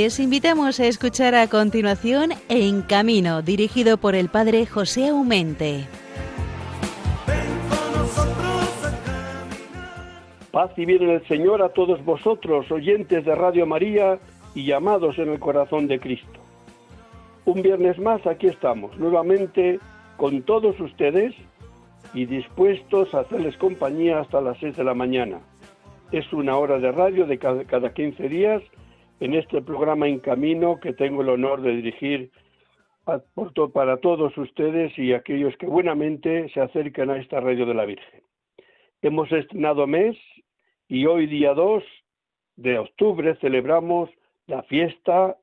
Les invitamos a escuchar a continuación En Camino, dirigido por el padre José Aumente. Paz y bien en el Señor a todos vosotros, oyentes de Radio María y llamados en el corazón de Cristo. Un viernes más aquí estamos, nuevamente con todos ustedes y dispuestos a hacerles compañía hasta las 6 de la mañana. Es una hora de radio de cada, cada 15 días en este programa En Camino que tengo el honor de dirigir para todos ustedes y aquellos que buenamente se acercan a esta radio de la Virgen. Hemos estrenado mes y hoy día 2 de octubre celebramos la fiesta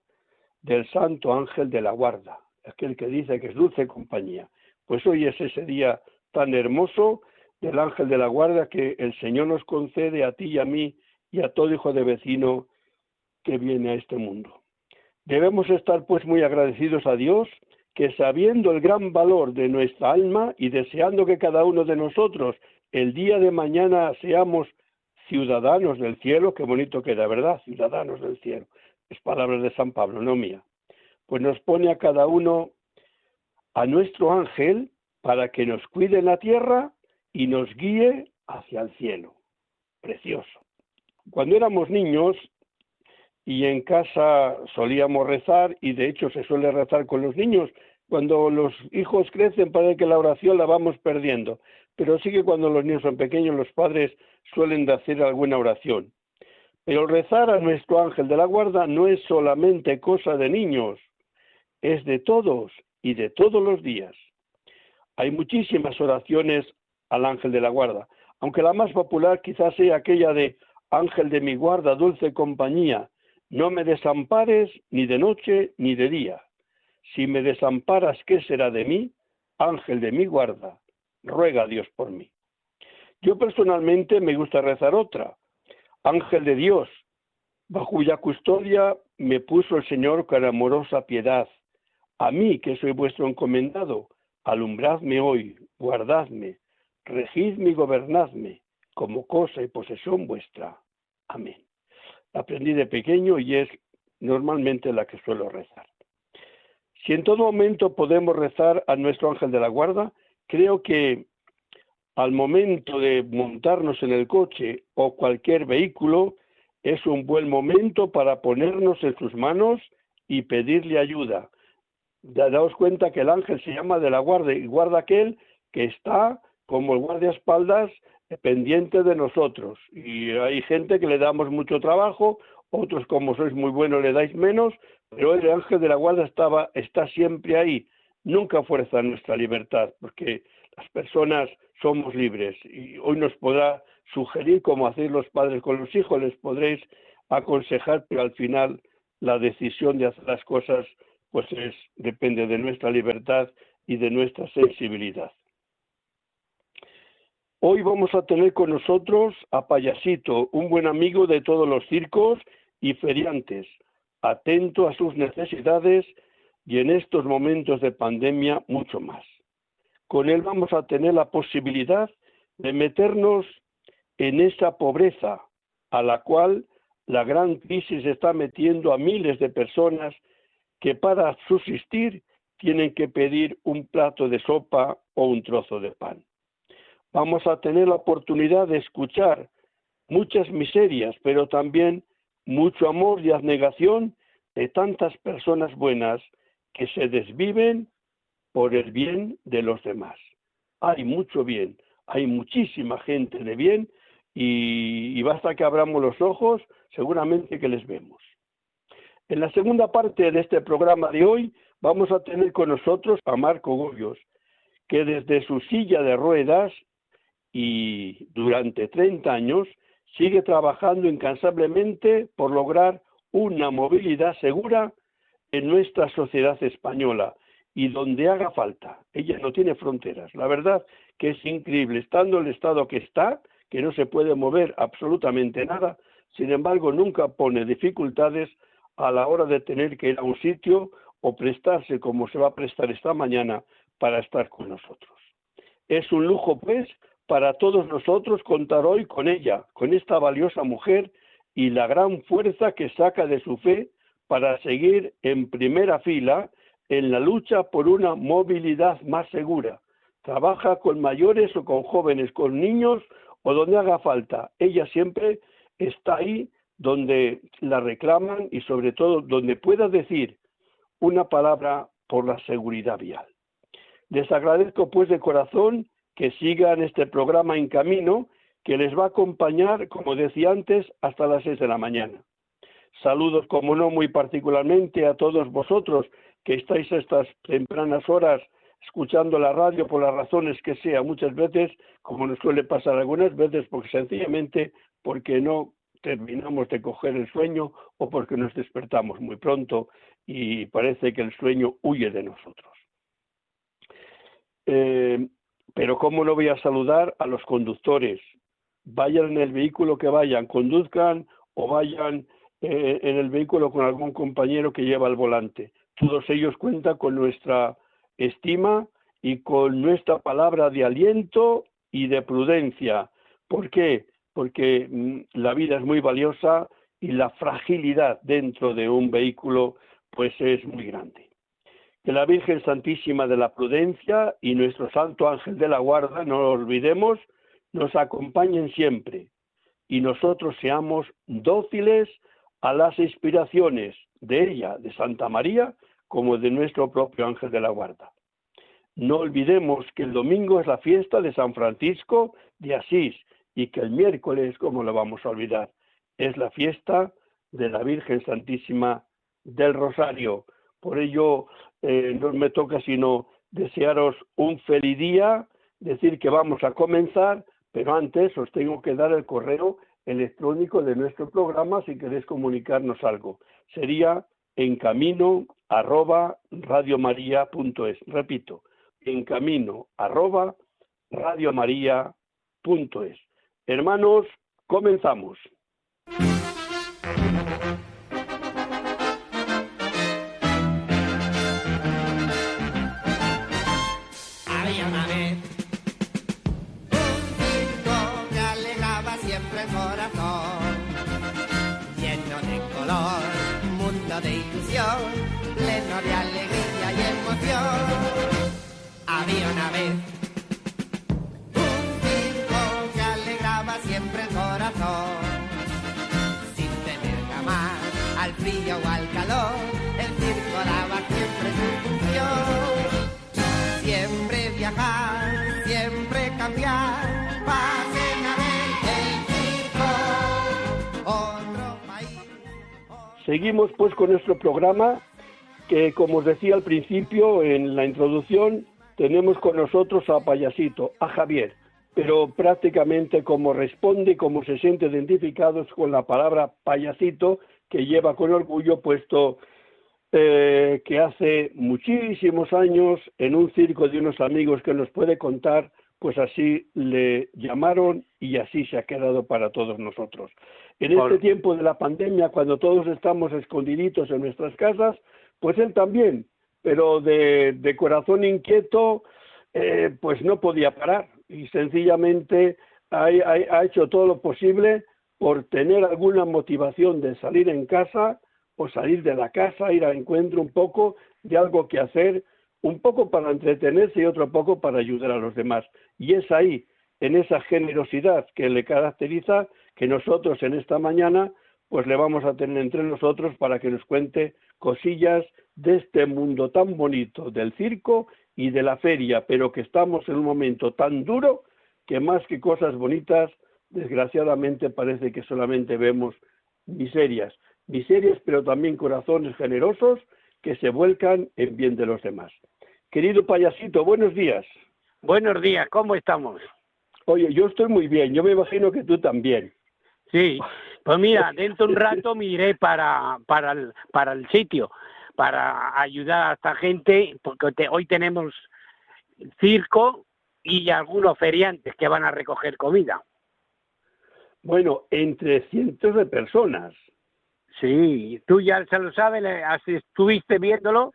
del Santo Ángel de la Guarda, aquel que dice que es dulce compañía. Pues hoy es ese día tan hermoso del Ángel de la Guarda que el Señor nos concede a ti y a mí y a todo hijo de vecino que viene a este mundo. Debemos estar pues muy agradecidos a Dios que sabiendo el gran valor de nuestra alma y deseando que cada uno de nosotros el día de mañana seamos ciudadanos del cielo, qué bonito queda, ¿verdad? Ciudadanos del cielo. Es palabra de San Pablo, no mía. Pues nos pone a cada uno a nuestro ángel para que nos cuide en la tierra y nos guíe hacia el cielo. Precioso. Cuando éramos niños, y en casa solíamos rezar y de hecho se suele rezar con los niños. Cuando los hijos crecen parece que la oración la vamos perdiendo, pero sí que cuando los niños son pequeños los padres suelen hacer alguna oración. Pero rezar a nuestro ángel de la guarda no es solamente cosa de niños, es de todos y de todos los días. Hay muchísimas oraciones al ángel de la guarda, aunque la más popular quizás sea aquella de Ángel de mi guarda, dulce compañía, no me desampares ni de noche ni de día. Si me desamparas, ¿qué será de mí? Ángel de mi guarda, ruega a Dios por mí. Yo personalmente me gusta rezar otra. Ángel de Dios, bajo cuya custodia me puso el Señor con amorosa piedad. A mí, que soy vuestro encomendado, alumbradme hoy, guardadme, regidme y gobernadme, como cosa y posesión vuestra. Amén aprendí de pequeño y es normalmente la que suelo rezar. Si en todo momento podemos rezar a nuestro ángel de la guarda, creo que al momento de montarnos en el coche o cualquier vehículo, es un buen momento para ponernos en sus manos y pedirle ayuda. Daos cuenta que el ángel se llama de la guarda y guarda aquel que está como el guardaespaldas pendiente de nosotros. Y hay gente que le damos mucho trabajo, otros como sois muy buenos le dais menos, pero el ángel de la guarda estaba, está siempre ahí. Nunca fuerza nuestra libertad, porque las personas somos libres y hoy nos podrá sugerir cómo hacer los padres con los hijos, les podréis aconsejar, pero al final la decisión de hacer las cosas pues es, depende de nuestra libertad y de nuestra sensibilidad. Hoy vamos a tener con nosotros a Payasito, un buen amigo de todos los circos y feriantes, atento a sus necesidades y en estos momentos de pandemia mucho más. Con él vamos a tener la posibilidad de meternos en esa pobreza a la cual la gran crisis está metiendo a miles de personas que para subsistir tienen que pedir un plato de sopa o un trozo de pan vamos a tener la oportunidad de escuchar muchas miserias, pero también mucho amor y abnegación de tantas personas buenas que se desviven por el bien de los demás. Hay mucho bien, hay muchísima gente de bien y, basta que abramos los ojos, seguramente que les vemos. En la segunda parte de este programa de hoy vamos a tener con nosotros a Marco Goyos, que desde su silla de ruedas y durante 30 años sigue trabajando incansablemente por lograr una movilidad segura en nuestra sociedad española y donde haga falta. Ella no tiene fronteras. La verdad que es increíble, estando el estado que está, que no se puede mover absolutamente nada, sin embargo nunca pone dificultades a la hora de tener que ir a un sitio o prestarse como se va a prestar esta mañana para estar con nosotros. Es un lujo, pues, para todos nosotros contar hoy con ella, con esta valiosa mujer y la gran fuerza que saca de su fe para seguir en primera fila en la lucha por una movilidad más segura. Trabaja con mayores o con jóvenes, con niños o donde haga falta. Ella siempre está ahí donde la reclaman y sobre todo donde pueda decir una palabra por la seguridad vial. Les agradezco pues de corazón que sigan este programa en camino que les va a acompañar, como decía antes, hasta las seis de la mañana. Saludos, como no, muy particularmente a todos vosotros que estáis a estas tempranas horas escuchando la radio por las razones que sea, muchas veces, como nos suele pasar algunas veces, porque sencillamente porque no terminamos de coger el sueño o porque nos despertamos muy pronto y parece que el sueño huye de nosotros. Eh, pero cómo no voy a saludar a los conductores, vayan en el vehículo que vayan, conduzcan o vayan eh, en el vehículo con algún compañero que lleva el volante. Todos ellos cuentan con nuestra estima y con nuestra palabra de aliento y de prudencia. ¿Por qué? Porque mm, la vida es muy valiosa y la fragilidad dentro de un vehículo pues es muy grande. Que la Virgen Santísima de la Prudencia y nuestro Santo Ángel de la Guarda, no lo olvidemos, nos acompañen siempre y nosotros seamos dóciles a las inspiraciones de ella, de Santa María, como de nuestro propio ángel de la guarda. No olvidemos que el domingo es la fiesta de San Francisco de Asís y que el miércoles, como lo vamos a olvidar, es la fiesta de la Virgen Santísima del Rosario. Por ello, eh, no me toca sino desearos un feliz día, decir que vamos a comenzar, pero antes os tengo que dar el correo electrónico de nuestro programa si queréis comunicarnos algo. Sería en camino arroba radiomaria.es. Repito, en camino arroba radiomaria.es. Hermanos, comenzamos. Había una vez un circo que alegraba siempre el corazón, sin tener jamás al frío o al calor, el circo daba siempre su función. Siempre viajar, siempre cambiar, pasen a ver el circo, otro país. Seguimos pues con nuestro programa que, como os decía al principio en la introducción, tenemos con nosotros a Payasito, a Javier, pero prácticamente como responde y como se siente identificados con la palabra payasito, que lleva con orgullo puesto eh, que hace muchísimos años en un circo de unos amigos que nos puede contar, pues así le llamaron y así se ha quedado para todos nosotros. En este tiempo de la pandemia, cuando todos estamos escondiditos en nuestras casas, pues él también, pero de, corazón inquieto, eh, pues no podía parar y sencillamente ha, ha, hecho todo lo posible por tener alguna motivación de salir en casa o salir de la casa, ir a encuentro un poco de algo que hacer, un poco para entretenerse y otro poco para ayudar a los demás. Y es ahí, en esa generosidad que le caracteriza, que nosotros en esta mañana pues le vamos a tener entre nosotros para que nos cuente cosillas de este mundo tan bonito del circo y de la feria, pero que estamos en un momento tan duro que más que cosas bonitas, desgraciadamente parece que solamente vemos miserias, miserias pero también corazones generosos que se vuelcan en bien de los demás. Querido payasito, buenos días. Buenos días, ¿cómo estamos? Oye, yo estoy muy bien, yo me imagino que tú también. Sí, pues mira, dentro de un rato me iré para, para, el, para el sitio, para ayudar a esta gente, porque hoy tenemos circo y algunos feriantes que van a recoger comida. Bueno, entre cientos de personas. Sí, tú ya se lo sabes, estuviste viéndolo.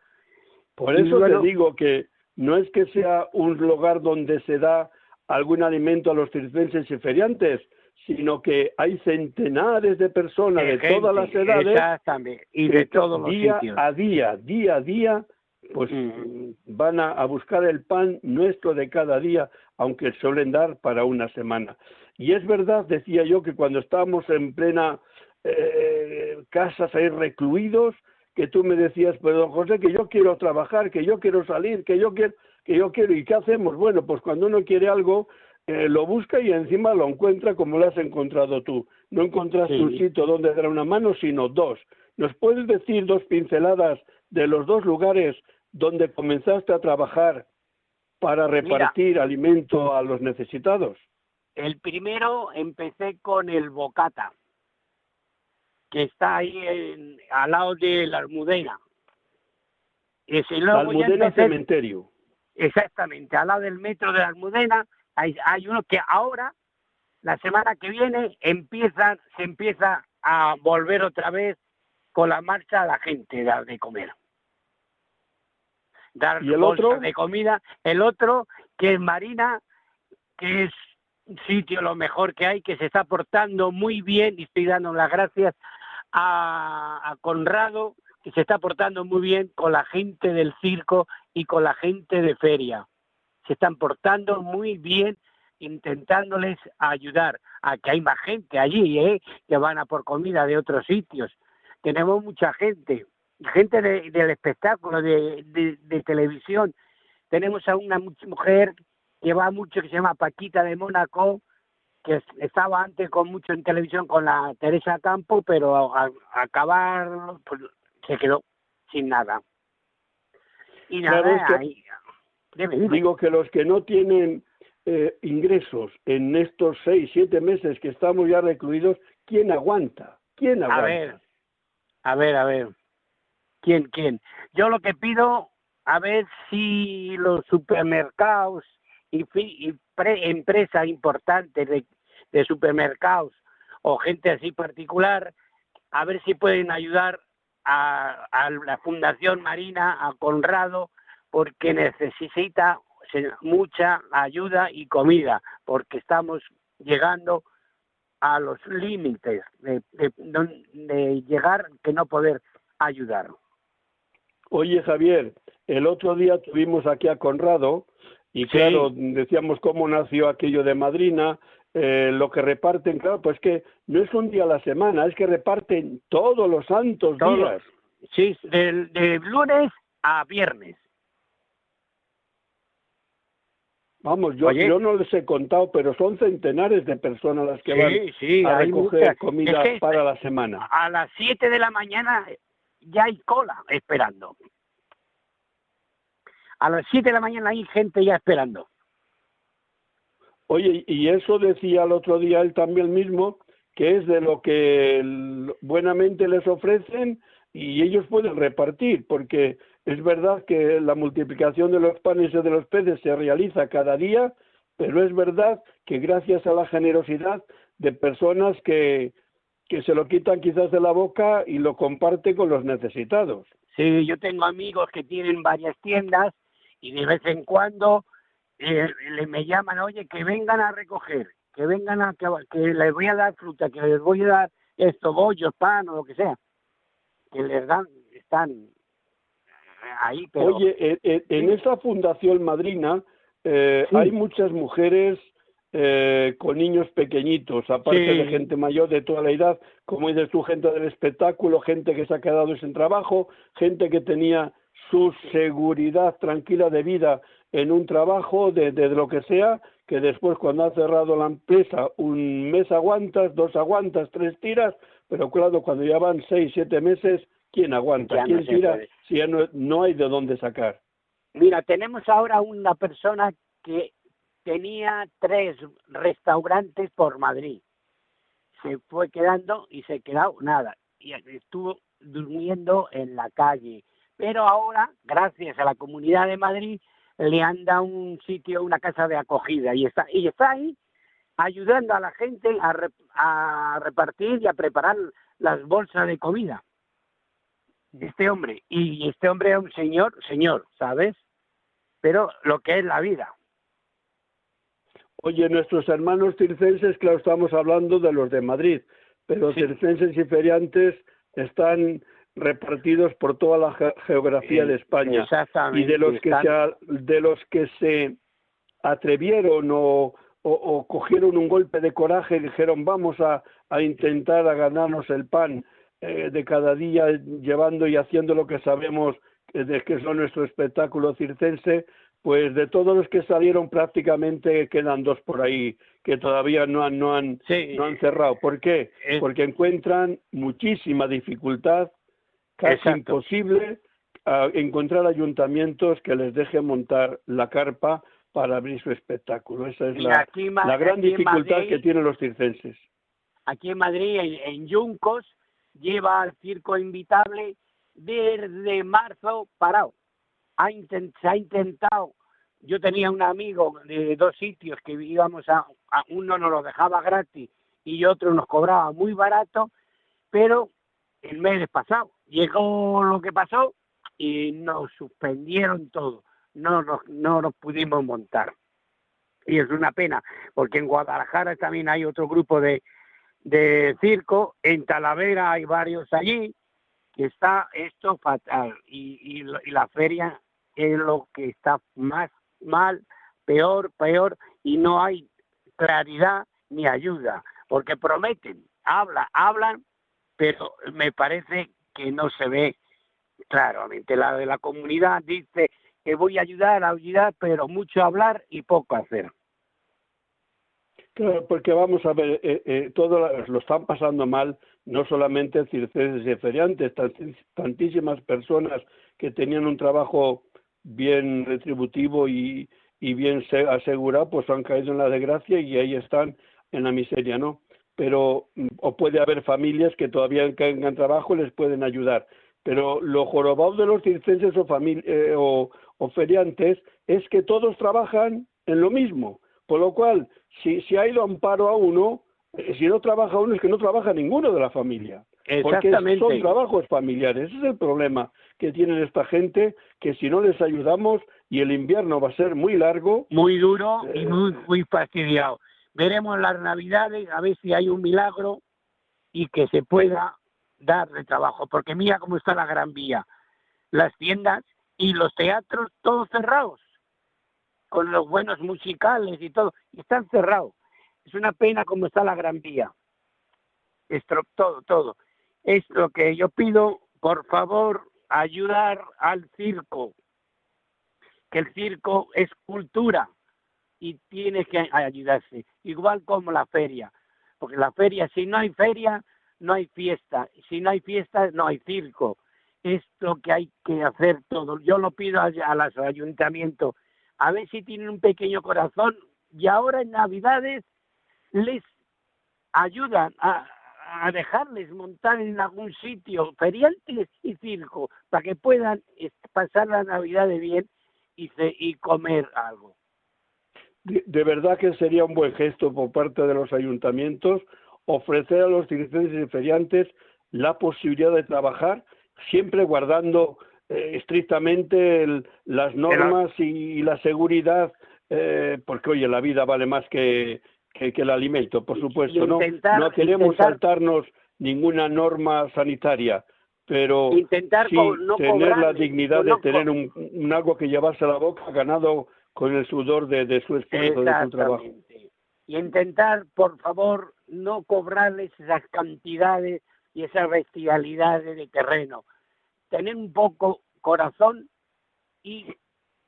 Por eso te digo que no es que sea un lugar donde se da algún alimento a los circenses y feriantes, sino que hay centenares de personas de, gente, todas las edades exactamente, y de todos los día sitios. a día, día a día, pues Mm. van a, a buscar el pan nuestro de cada día, aunque suelen dar para una semana. Y es verdad, decía yo, que cuando estábamos en plena eh, casas ahí recluidos, que tú me decías, pero don José, que yo quiero trabajar, que yo quiero salir, que yo quiero, que yo quiero, ¿y qué hacemos? Bueno, pues cuando uno quiere algo, eh, lo busca y encima lo encuentra como lo has encontrado tú. No encontraste Sí. un sitio donde dar una mano, sino dos. ¿Nos puedes decir dos pinceladas de los dos lugares donde comenzaste a trabajar para repartir alimento a los necesitados? El primero empecé con el Bocata, que está ahí en- al lado de la Almudena. Y si La luego Almudena empecé- Cementerio. Exactamente, al lado del metro de la Almudena hay, hay uno que ahora, la semana que viene, empieza, se empieza a volver otra vez con la marcha a la gente dar de comer. Dar ¿Y el otro? de comida. El otro, que es Marina, que es un sitio lo mejor que hay, que se está portando muy bien y estoy dando las gracias a, a Conrado, que se está portando muy bien con la gente del circo y con la gente de feria. Se están portando muy bien intentándoles ayudar a que hay más gente allí, ¿eh? que van a por comida de otros sitios. Tenemos mucha gente, gente de- del espectáculo, de, de- de televisión. Tenemos a una mu- mujer que va mucho, que se llama Paquita de Mónaco, que es- estaba antes con mucho en televisión con la Teresa Campo, pero al acabar pues, se quedó sin nada. Y nada, ahí- dime, dime. Digo que los que no tienen eh, ingresos en estos seis, siete meses que estamos ya recluidos, ¿quién aguanta? ¿Quién A aguanta? ver, a ver, a ver. ¿Quién, quién? Yo lo que pido, a ver si los supermercados y, y pre- empresas importantes de, de supermercados o gente así particular, a ver si pueden ayudar a, a la Fundación Marina, a Conrado, porque necesita mucha ayuda y comida, porque estamos llegando a los límites de, de- de llegar que no poder ayudar. Oye, Javier, el otro día tuvimos aquí a Conrado y Sí. claro, decíamos cómo nació aquello de madrina, eh, lo que reparten, claro, pues que no es un día a la semana, es que reparten todos los santos Todos. días. Sí, del- de, lunes a viernes. Vamos, yo, Oye. yo no les he contado, pero son centenares de personas las que van Sí, a recoger muchas. comida Es que para la semana. A las 7 de la mañana ya hay cola esperando. A las 7 de la mañana hay gente ya esperando. Oye, y eso decía el otro día él también mismo, que es de lo que buenamente les ofrecen y ellos pueden repartir, porque es verdad que la multiplicación de los panes y de los peces se realiza cada día, pero es verdad que gracias a la generosidad de personas que, que se lo quitan quizás de la boca y lo comparten con los necesitados. Sí, yo tengo amigos que tienen varias tiendas y de vez en cuando eh, le, me llaman, oye, que vengan a recoger, que vengan a, que, que les voy a dar fruta, que les voy a dar esto, bollos, pan o lo que sea. Que les dan, están ahí, pero... Oye, en, esa fundación madrina eh, Sí. hay muchas mujeres eh, con niños pequeñitos, aparte Sí. de gente mayor de toda la edad, como dices tú, gente del espectáculo, gente que se ha quedado sin trabajo, gente que tenía su seguridad tranquila de vida en un trabajo, de, de lo que sea, que después cuando ha cerrado la empresa, un mes aguantas, dos aguantas, tres tiras, pero claro, cuando ya van seis, siete meses, ¿quién aguanta? Ya no ¿Quién se tira puede. si ya no, no hay de dónde sacar? Mira, tenemos ahora una persona que tenía tres restaurantes por Madrid. Se fue quedando y se quedó nada. Y estuvo durmiendo en la calle. Pero ahora, gracias a la Comunidad de Madrid, le han dado un sitio, una casa de acogida. Y está, y está ahí ayudando a la gente a, re- a repartir y a preparar las bolsas de comida. Este hombre. Y este hombre es un señor, señor, ¿sabes? Pero lo que es la vida. Oye, nuestros hermanos circenses, claro, estamos hablando de los de Madrid, pero circenses y feriantes están repartidos por toda la geografía de España. Y de los, que se, de los que se atrevieron o, o, cogieron un golpe de coraje y dijeron vamos a, a intentar a ganarnos el pan eh, de cada día llevando y haciendo lo que sabemos de que es nuestro espectáculo circense, pues de todos los que salieron prácticamente quedan dos por ahí que todavía no han, no han, no han cerrado. ¿Por qué? Porque encuentran muchísima dificultad, casi imposible encontrar ayuntamientos que les dejen montar la carpa para abrir su espectáculo. Esa es la, la, gran dificultad que tienen los circenses. Aquí en Madrid, en, en Yuncos, lleva al circo invitable desde marzo parado. Ha se ha intentado. Yo tenía un amigo de dos sitios que íbamos a, uno nos lo dejaba gratis y otro nos cobraba muy barato, pero el mes pasado llegó lo que pasó y nos suspendieron todo. No nos, no nos pudimos montar. Y es una pena, porque en Guadalajara también hay otro grupo de, de circo, en Talavera hay varios allí, está esto fatal y, y, la feria es lo que está más mal, peor, peor y no hay claridad ni ayuda, porque prometen, hablan, hablan, pero me parece que no se ve claramente. La de la comunidad dice que voy a ayudar, a ayudar, pero mucho hablar y poco hacer. Claro, porque vamos a ver, eh, eh, todo lo están pasando mal, no solamente circenses y feriantes, tantísimas personas que tenían un trabajo bien retributivo y, y bien asegurado, pues han caído en la desgracia y ahí están en la miseria, ¿no? Pero, mm, o puede haber familias que todavía tengan trabajo y les pueden ayudar. Pero lo jorobado de los circenses o, eh, o feriantes es que todos trabajan en lo mismo por lo cual, si, si ha ido amparo a uno, eh, si no trabaja uno es que no trabaja ninguno de la familia. Porque son trabajos familiares. Ese es el problema que tienen esta gente, que si no les ayudamos y el invierno va a ser muy largo. Muy duro y eh, muy, muy fastidiado. Veremos las navidades, a ver si hay un milagro y que se pueda dar de trabajo. Porque mira cómo está la Gran Vía. Las tiendas y los teatros todos cerrados con los buenos musicales y todo, y están cerrados. Es una pena como está la Gran Vía. Estro, todo, todo. Es lo que yo pido, por favor, ayudar al circo, que el circo es cultura y tiene que ayudarse, igual como la feria, porque la feria, si no hay feria, no hay fiesta, si no hay fiesta, no hay circo. Es lo que hay que hacer todo. Yo lo pido a, a los ayuntamientos a ver si tienen un pequeño corazón y ahora en Navidades les ayudan a, dejarles montar en algún sitio feriantes y circo para que puedan pasar la Navidad de bien y, y comer algo. De, verdad que sería un buen gesto por parte de los ayuntamientos ofrecer a los dirigentes y feriantes la posibilidad de trabajar siempre guardando eh, estrictamente las normas y, la seguridad, eh, porque oye, la vida vale más que, que, el alimento, por supuesto, ¿no? No queremos saltarnos ninguna norma sanitaria, pero intentar sí tener la dignidad de tener un, un, algo que llevarse a la boca ganado con el sudor de, de su esfuerzo, de su trabajo. Y intentar, por favor, no cobrarles esas cantidades y esas bestialidades de terreno tener un poco corazón y,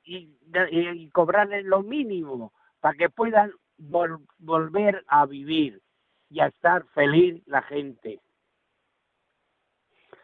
y, y cobrarles lo mínimo para que puedan volver a vivir y a estar feliz la gente.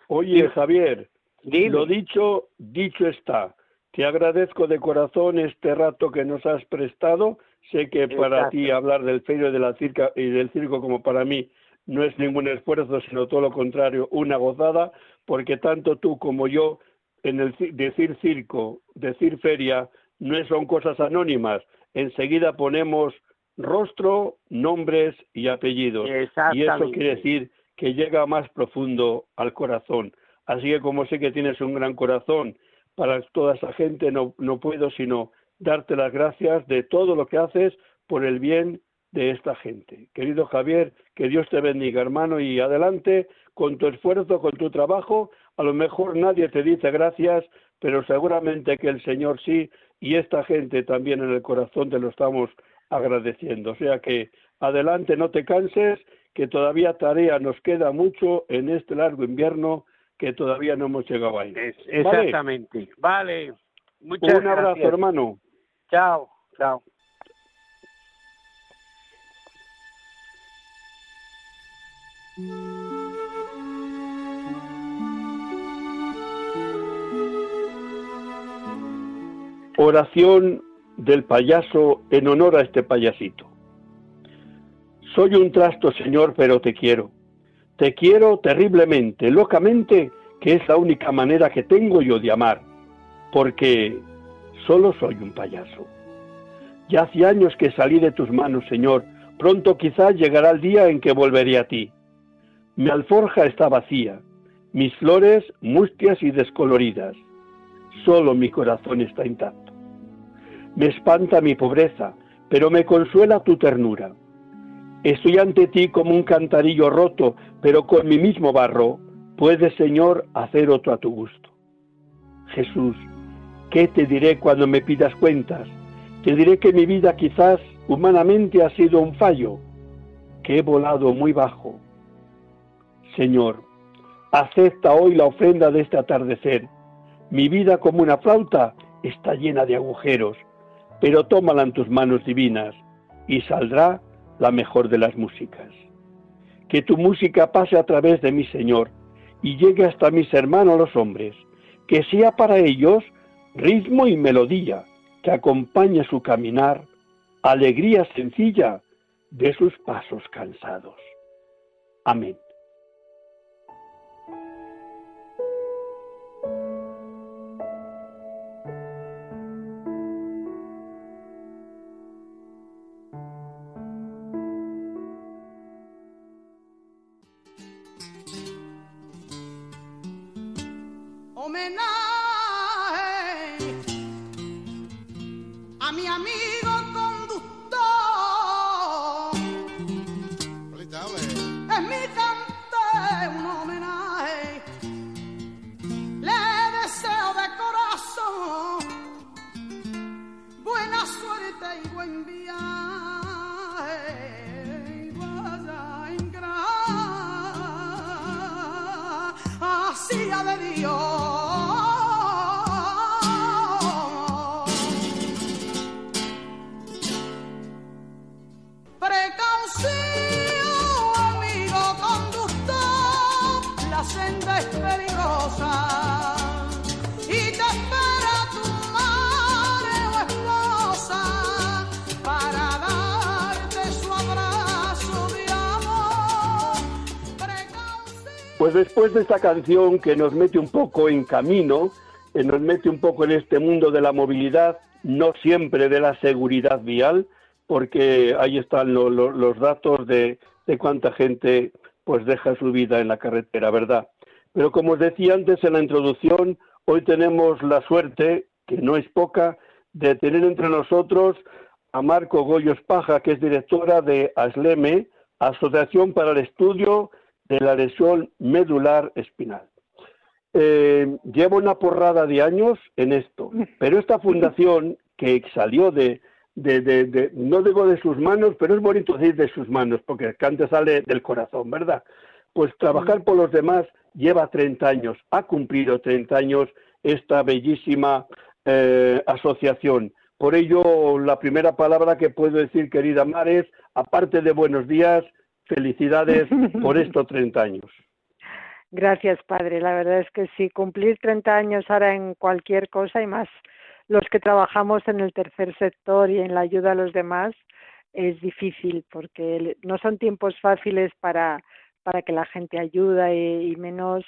Oye, Javier, lo dicho, dicho está. Te agradezco de corazón este rato que nos has prestado. Sé que para ti hablar del ferio de la circa y del circo como para mí no es ningún esfuerzo, sino todo lo contrario, una gozada, porque tanto tú como yo, en el decir circo, decir feria, no son cosas anónimas. Enseguida ponemos rostro, nombres y apellidos. Y eso quiere decir que llega más profundo al corazón. Así que como sé que tienes un gran corazón para toda esa gente, no, no puedo sino darte las gracias de todo lo que haces por el bien de esta gente. Querido Javier, que Dios te bendiga, hermano, y adelante con tu esfuerzo, con tu trabajo. A lo mejor nadie te dice gracias, pero seguramente que el Señor sí, y esta gente también en el corazón te lo estamos agradeciendo. O sea que adelante, no te canses, que todavía tarea nos queda mucho en este largo invierno que todavía no hemos llegado ahí. exactamente. Vale. Muchas Un abrazo, hermano. Chao, chao. Oración del payaso en honor a este payasito. Soy un trasto, Señor, pero te quiero. Te quiero terriblemente, locamente, que es la única manera que tengo yo de amar, porque solo soy un payaso. Ya hace años que salí de tus manos, Señor, pronto quizás llegará el día en que volveré a ti. Mi alforja está vacía, mis flores mustias y descoloridas, solo mi corazón está intacto. Me espanta mi pobreza, pero me consuela tu ternura. Estoy ante ti como un cantarillo roto, pero con mi mismo barro puedes, Señor, hacer otro a tu gusto. Jesús, ¿qué te diré cuando me pidas cuentas? Te diré que mi vida quizás humanamente ha sido un fallo, que he volado muy bajo. Señor, acepta hoy la ofrenda de este atardecer. Mi vida como una flauta está llena de agujeros, pero tómala en tus manos divinas y saldrá la mejor de las músicas. Que tu música pase a través de mi Señor y llegue hasta mis hermanos los hombres, que sea para ellos ritmo y melodía que acompañe su caminar, alegría sencilla de sus pasos cansados. Amén. Después de esta canción que nos mete un poco en camino, eh, nos mete un poco en este mundo de la movilidad, no siempre de la seguridad vial, porque ahí están los datos de, de cuánta gente pues deja su vida en la carretera, ¿verdad? Pero como os decía antes en la introducción, hoy tenemos la suerte, que no es poca, de tener entre nosotros a Marco Goyos Paja, que es directora de ASLEME, Asociación para el Estudio de la lesión medular espinal. Eh, llevo una porrada de años en esto, pero esta fundación que salió de, no digo de sus manos, pero es bonito decir de sus manos, porque antes sale del corazón, ¿verdad? Pues trabajar por los demás lleva 30 años, ha cumplido 30 años esta bellísima eh, asociación. Por ello, la primera palabra que puedo decir, querida Mar, es, aparte de buenos días, Felicidades por estos 30 años. Gracias, padre. La verdad es que sí, cumplir 30 años ahora en cualquier cosa y más los que trabajamos en el tercer sector y en la ayuda a los demás es difícil porque no son tiempos fáciles para, para que la gente ayude y, menos,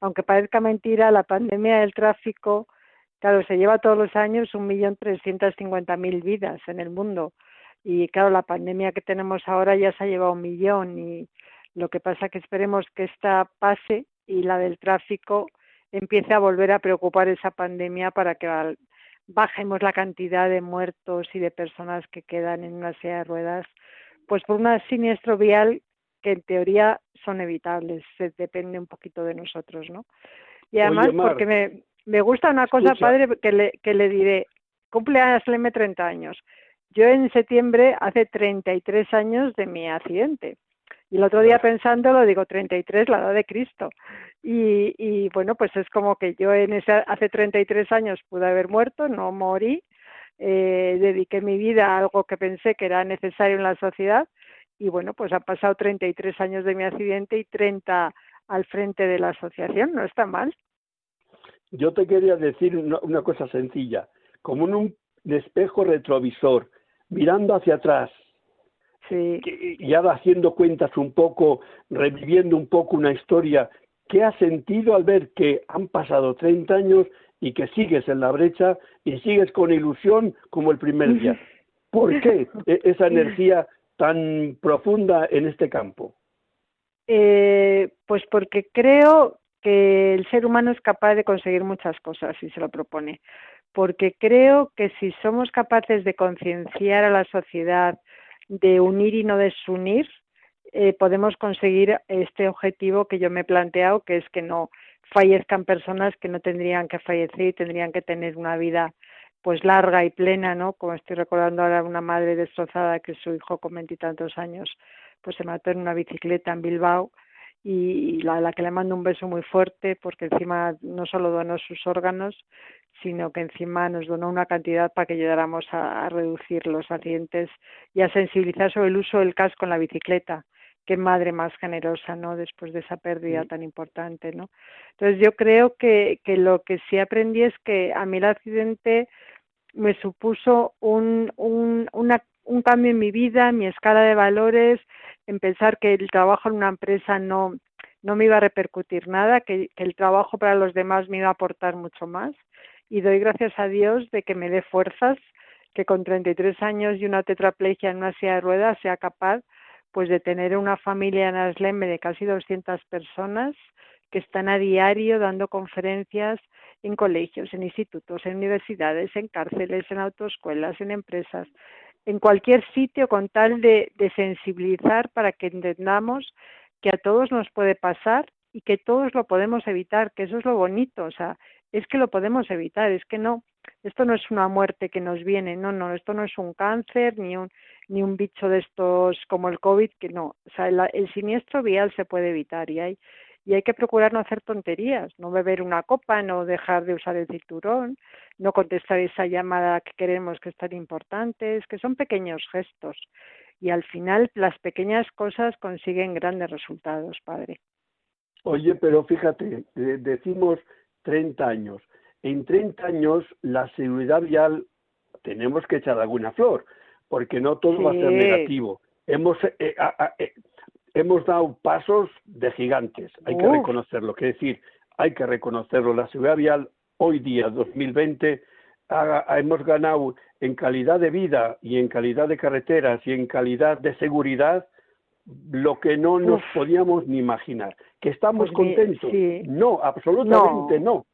aunque parezca mentira, la pandemia del tráfico, claro, se lleva todos los años un millón trescientos cincuenta mil vidas en el mundo y claro, la pandemia que tenemos ahora ya se ha llevado un millón y lo que pasa que esperemos que esta pase y la del tráfico empiece a volver a preocupar esa pandemia para que bajemos la cantidad de muertos y de personas que quedan en una silla de ruedas, pues por un siniestro vial que en teoría son evitables, se depende un poquito de nosotros, ¿no? Y además porque me, me gusta una cosa, padre, que le, que le diré, cumple a 30 años. Yo en septiembre hace 33 años de mi accidente. Y el otro día pensándolo, digo, 33, la edad de Cristo. Y, y bueno, pues es como que yo en ese, hace 33 años pude haber muerto, no morí, eh, dediqué mi vida a algo que pensé que era necesario en la sociedad y bueno, pues han pasado 33 años de mi accidente y 30 al frente de la asociación, no está mal. Yo te quería decir una, cosa sencilla, como en un espejo retrovisor, mirando hacia atrás, sí. y ahora haciendo cuentas un poco, reviviendo un poco una historia, ¿qué has sentido al ver que han pasado 30 años y que sigues en la brecha y sigues con ilusión como el primer día? ¿Por qué e, esa energía tan profunda en este campo? Eh, pues porque creo que el ser humano es capaz de conseguir muchas cosas si se lo propone. Porque creo que si somos capaces de concienciar a la sociedad, de unir y no desunir, eh, podemos conseguir este objetivo que yo me he planteado, que es que no fallezcan personas que no tendrían que fallecer y tendrían que tener una vida pues larga y plena, ¿no? Como estoy recordando ahora una madre destrozada que su hijo con veintitantos años pues se mató en una bicicleta en Bilbao y la, la que le mando un beso muy fuerte porque encima no solo donó sus órganos, sino que encima nos donó una cantidad para que ayudáramos a, reducir los accidentes y a sensibilizar sobre el uso del casco en la bicicleta qué madre más generosa, ¿no? Después de esa pérdida tan importante, ¿no? Entonces yo creo que, que lo que sí aprendí es que a mí el accidente me supuso un, un, un cambio en mi vida, en mi escala de valores, en pensar que el trabajo en una empresa no, no me iba a repercutir nada, que, el trabajo para los demás me iba a aportar mucho más. Y doy gracias a Dios de que me dé fuerzas, que con 33 años y una tetraplegia en una silla de ruedas sea capaz pues de tener una familia en Asleme de casi 200 personas que están a diario dando conferencias en colegios, en institutos, en universidades, en cárceles, en autoescuelas, en empresas, en cualquier sitio con tal de, sensibilizar para que entendamos que a todos nos puede pasar y que todos lo podemos evitar, que eso es lo bonito, o sea, es que lo podemos evitar, es que no, esto no es una muerte que nos viene, no, no, esto no es un cáncer ni un ni un bicho de estos como el COVID, que no, o sea, el, siniestro vial se puede evitar y hay y hay que procurar no hacer tonterías, no beber una copa, no dejar de usar el cinturón, no contestar esa llamada que queremos que es tan importante, es que son pequeños gestos y al final las pequeñas cosas consiguen grandes resultados, padre. Oye, pero fíjate, decimos 30 años. En 30 años la seguridad vial tenemos que echar alguna flor, porque no todo va a ser negativo. Hemos eh, eh, hemos dado pasos de gigantes, hay que reconocerlo, que decir, hay que reconocerlo. La seguridad vial hoy día, 2020, hemos ganado en calidad de vida y en calidad de carreteras y en calidad de seguridad lo que no nos podíamos ni imaginar. ¿Que estamos pues contentos? No, absolutamente no.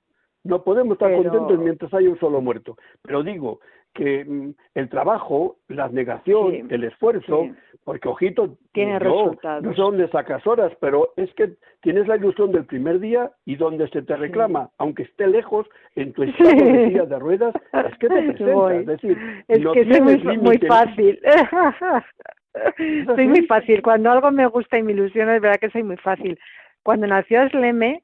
no. podemos estar contentos mientras hay un solo muerto. Pero digo que mm, el trabajo, la negación, el esfuerzo, porque ojito, tiene resultados. No sé dónde sacas horas, pero es que tienes la ilusión del primer día y donde se te reclama, aunque esté lejos, en tu estado de silla de ruedas, es que te presentas. Es decir, es que es muy, muy fácil. soy muy fácil. Cuando algo me gusta y me ilusiona, es verdad que soy muy fácil. Cuando nació Asleme,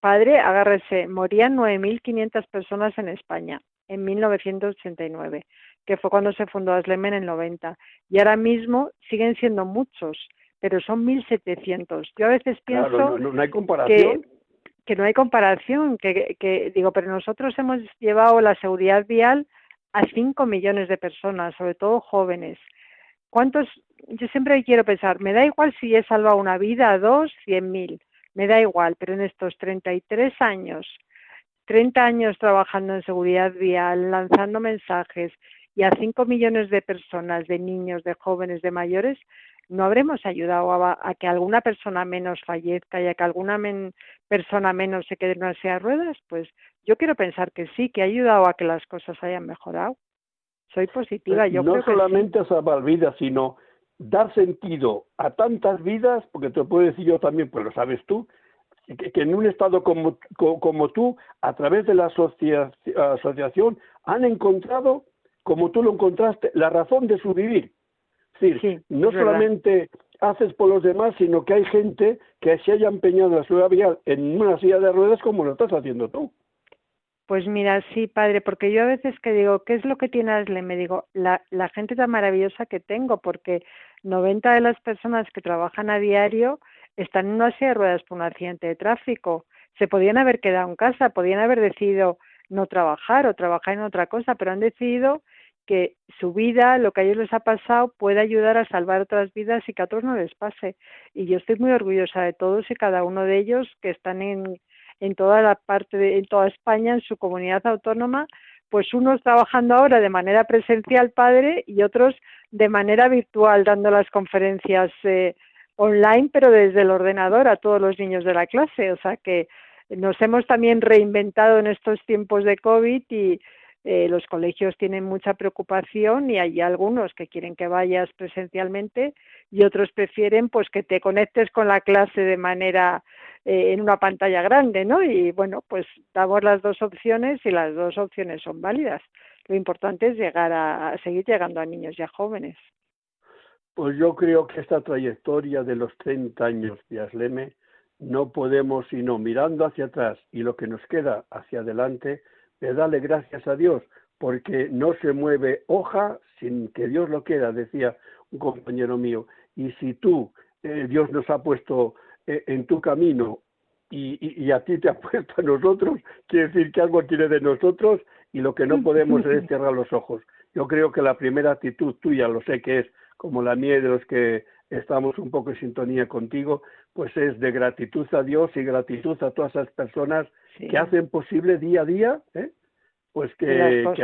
padre, agárrese, morían 9.500 personas en España en 1989 que fue cuando se fundó Aslem en el 90. Y ahora mismo siguen siendo muchos, pero son 1.700. Yo a veces pienso no, hay comparación. Que, no hay comparación, que, que digo, pero nosotros hemos llevado la seguridad vial a 5 millones de personas, sobre todo jóvenes. ¿Cuántos? Yo siempre quiero pensar, me da igual si he salvado una vida, dos, cien mil, me da igual, pero en estos 33 años, 30 años trabajando en seguridad vial, lanzando mensajes, y a 5 millones de personas, de niños, de jóvenes, de mayores, no habremos ayudado a, que alguna persona menos fallezca y a que alguna persona menos se quede en una silla de ruedas, pues yo quiero pensar que sí, que ha ayudado a que las cosas hayan mejorado. Soy positiva, yo no creo solamente que sí. salvar vidas, sino dar sentido a tantas vidas, porque te lo puedo decir yo también, pues lo sabes tú, que, en un estado como, como, tú, a través de la asociación, han encontrado, como tú lo encontraste, la razón de su vivir. Es decir, no solamente haces por los demás, sino que hay gente que se haya empeñado en la ciudad vial en una silla de ruedas como lo estás haciendo tú. Pues mira, sí, padre, porque yo a veces que digo, ¿qué es lo que tiene Asle? Me digo, la, gente tan maravillosa que tengo, porque 90 de las personas que trabajan a diario están en una silla de ruedas por un accidente de tráfico. Se podían haber quedado en casa, podían haber decidido no trabajar o trabajar en otra cosa, pero han decidido que su vida, lo que a ellos les ha pasado, puede ayudar a salvar otras vidas y que a otros no les pase. Y yo estoy muy orgullosa de todos y cada uno de ellos que están en, en toda la parte de en toda España, en su comunidad autónoma, pues unos trabajando ahora de manera presencial, padre, y otros de manera virtual, dando las conferencias eh, online, pero desde el ordenador a todos los niños de la clase. O sea que nos hemos también reinventado en estos tiempos de COVID y eh, los colegios tienen mucha preocupación y hay algunos que quieren que vayas presencialmente y otros prefieren pues que te conectes con la clase de manera eh, en una pantalla grande, ¿no? Y bueno, pues damos las dos opciones y las dos opciones son válidas. Lo importante es llegar a, seguir llegando a niños y a jóvenes. Pues yo creo que esta trayectoria de los 30 años de Asleme no podemos sino mirando hacia atrás y lo que nos queda hacia adelante, de darle gracias a Dios, porque no se mueve hoja sin que Dios lo quiera, decía un compañero mío. Y si tú, eh, Dios nos ha puesto en tu camino y, y, y, a ti te ha puesto a nosotros, quiere decir que algo tiene de nosotros y lo que no podemos es cerrar los ojos. Yo creo que la primera actitud tuya, lo sé que es como la mía y de los que estamos un poco en sintonía contigo, pues es de gratitud a Dios y gratitud a todas esas personas Sí. que hacen posible día a día, ¿eh? pues que, que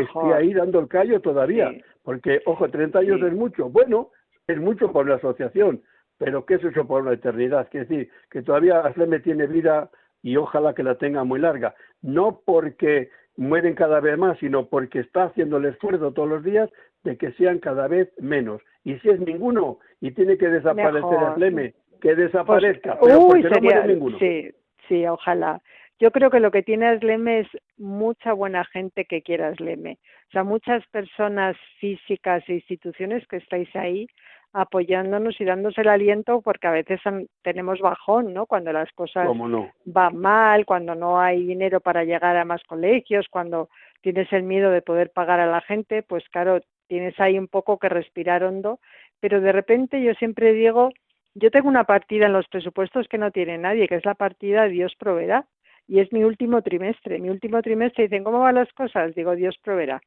esté ahí dando el callo todavía, Sí. porque, ojo, 30 años Sí. es mucho, bueno, es mucho por una asociación, pero ¿qué es eso por una eternidad? Quiere decir, que todavía Atleme tiene vida y ojalá que la tenga muy larga, no porque mueren cada vez más, sino porque está haciendo el esfuerzo todos los días de que sean cada vez menos. Y si es ninguno y tiene que desaparecer Mejor. Atleme, que Pues, desaparezca, pero uy, porque no muere ninguno. sí, sí, ojalá. Yo creo que lo que tiene Asleme es mucha buena gente que quiera Asleme. O sea, muchas personas físicas e instituciones que estáis ahí apoyándonos y dándose el aliento porque a veces tenemos bajón, ¿no? Cuando las cosas ¿Cómo no? van mal, cuando no hay dinero para llegar a más colegios, cuando tienes el miedo de poder pagar a la gente, pues claro, tienes ahí un poco que respirar hondo, pero de repente yo siempre digo, yo tengo una partida en los presupuestos que no tiene nadie, que es la partida Dios proveerá, y es mi último trimestre. Mi último trimestre dicen, ¿cómo van las cosas? Digo, Dios proveerá.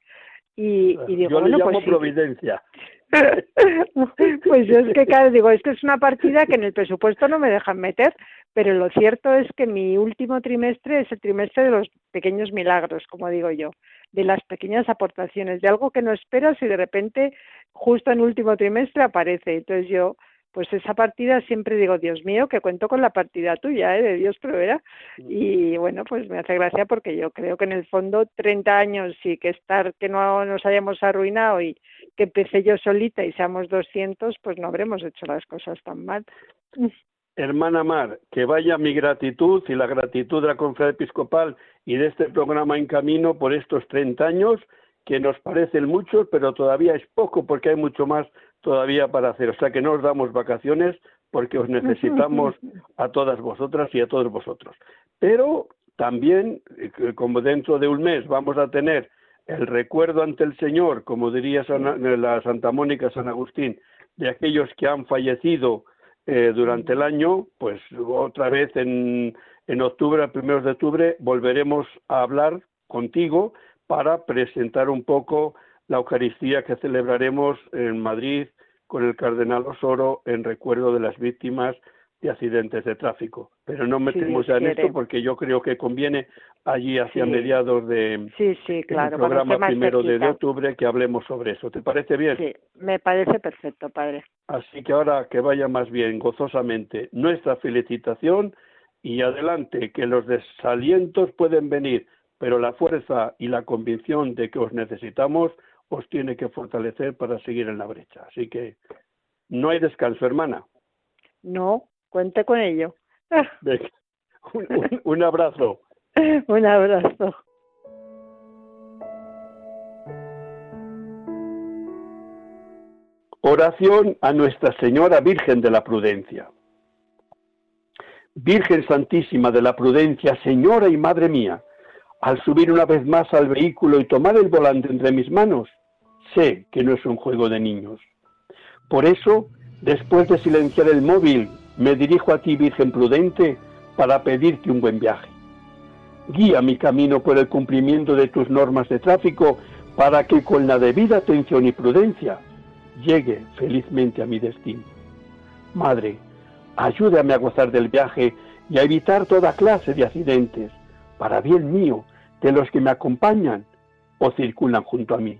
Y, y digo, Yo le bueno, llamo pues sí. providencia. pues yo es que claro, digo, esto es una partida que en el presupuesto no me dejan meter, pero lo cierto es que mi último trimestre es el trimestre de los pequeños milagros, como digo yo, de las pequeñas aportaciones, de algo que no esperas y de repente justo en último trimestre aparece. Entonces yo, pues esa partida siempre digo, Dios mío, que cuento con la partida tuya, ¿eh? de Dios proveerá. Y bueno, pues me hace gracia porque yo creo que en el fondo 30 años y que estar, que no nos hayamos arruinado y que empecé yo solita y seamos 200, pues no habremos hecho las cosas tan mal. Hermana Mar, que vaya mi gratitud y la gratitud de la Conferencia Episcopal y de este programa en camino por estos 30 años, que nos parecen muchos, pero todavía es poco porque hay mucho más todavía para hacer. O sea que no os damos vacaciones porque os necesitamos a todas vosotras y a todos vosotros. Pero también, eh, como dentro de un mes vamos a tener el recuerdo ante el Señor, como diría San- la Santa Mónica San Agustín, de aquellos que han fallecido eh, durante el año, pues otra vez en, en octubre, a primeros de octubre, volveremos a hablar contigo para presentar un poco la Eucaristía que celebraremos en Madrid con el Cardenal Osoro en recuerdo de las víctimas de accidentes de tráfico. Pero no metemos ya en esto porque yo creo que conviene allí hacia mediados de sí, sí, claro, el programa primero de, octubre que hablemos sobre eso. ¿Te parece bien? Sí, me parece perfecto, padre. Así que ahora que vaya más bien gozosamente nuestra felicitación y adelante, que los desalientos pueden venir, pero la fuerza y la convicción de que os necesitamos os tiene que fortalecer para seguir en la brecha. Así que no hay descanso, hermana. No, cuente con ello. un abrazo. Un abrazo. Oración a Nuestra Señora Virgen de la Prudencia. Virgen Santísima de la Prudencia, Señora y Madre mía, al subir una vez más al vehículo y tomar el volante entre mis manos, sé que no es un juego de niños. Por eso, después de silenciar el móvil, me dirijo a ti, Virgen Prudente, para pedirte un buen viaje. Guía mi camino por el cumplimiento de tus normas de tráfico para que con la debida atención y prudencia llegue felizmente a mi destino. Madre, ayúdame a gozar del viaje y a evitar toda clase de accidentes, para bien mío, de los que me acompañan o circulan junto a mí.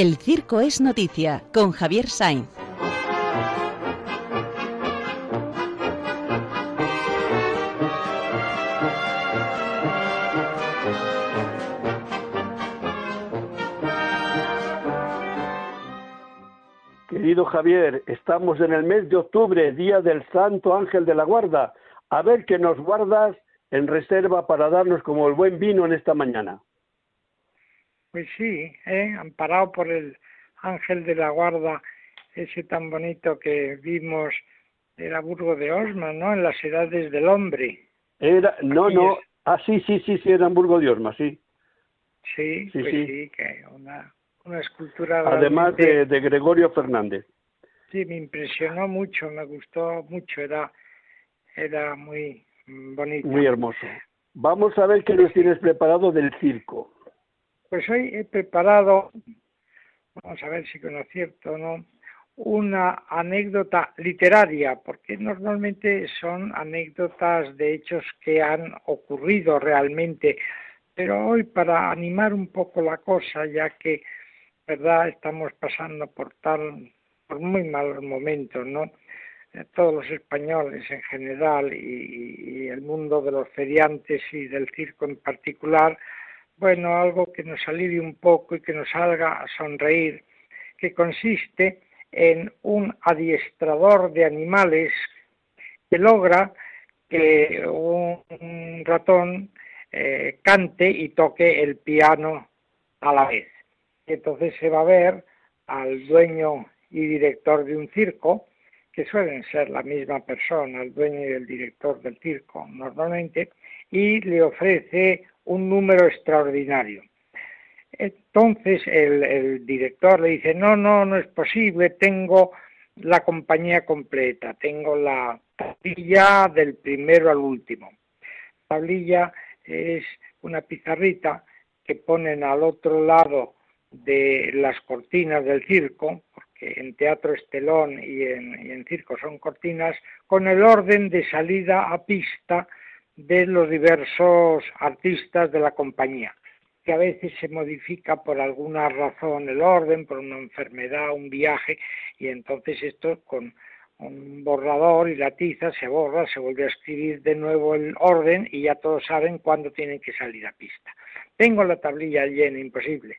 El circo es noticia con Javier Sainz. Querido Javier, estamos en el mes de octubre, día del Santo Ángel de la Guarda. A ver qué nos guardas en reserva para darnos como el buen vino en esta mañana. Pues sí, ¿eh? amparado por el ángel de la guarda, ese tan bonito que vimos, era Burgo de Osma, ¿no? En las edades del hombre. Era, no, no, ah, sí, sí, sí, sí, era Burgo de Osma, sí. Sí, sí, pues sí. que una, una escultura. Además de, de Gregorio Fernández. Sí, me impresionó mucho, me gustó mucho, era, era muy bonito. Muy hermoso. Vamos a ver qué nos tienes preparado del circo. Pues hoy he preparado, vamos a ver si con acierto o no, una anécdota literaria, porque normalmente son anécdotas de hechos que han ocurrido realmente, pero hoy para animar un poco la cosa, ya que, verdad, estamos pasando por tal, por muy malos momentos, ¿no? Eh, todos los españoles en general y, y el mundo de los feriantes y del circo en particular, bueno, algo que nos alivie un poco y que nos haga sonreír, que consiste en un adiestrador de animales que logra que un ratón eh, cante y toque el piano a la vez. entonces se va a ver al dueño y director de un circo, que suelen ser la misma persona, el dueño y el director del circo normalmente, y le ofrece un número extraordinario. Entonces el, director le dice, no, no, no es posible, tengo la compañía completa, tengo la tablilla del primero al último. La tablilla es una pizarrita que ponen al otro lado de las cortinas del circo, porque en teatro estelón y en, y en circo son cortinas, con el orden de salida a pista de los diversos artistas de la compañía, que a veces se modifica por alguna razón el orden, por una enfermedad, un viaje, y entonces esto con un borrador y la tiza se borra, se vuelve a escribir de nuevo el orden y ya todos saben cuándo tienen que salir a pista. Tengo la tablilla llena, imposible.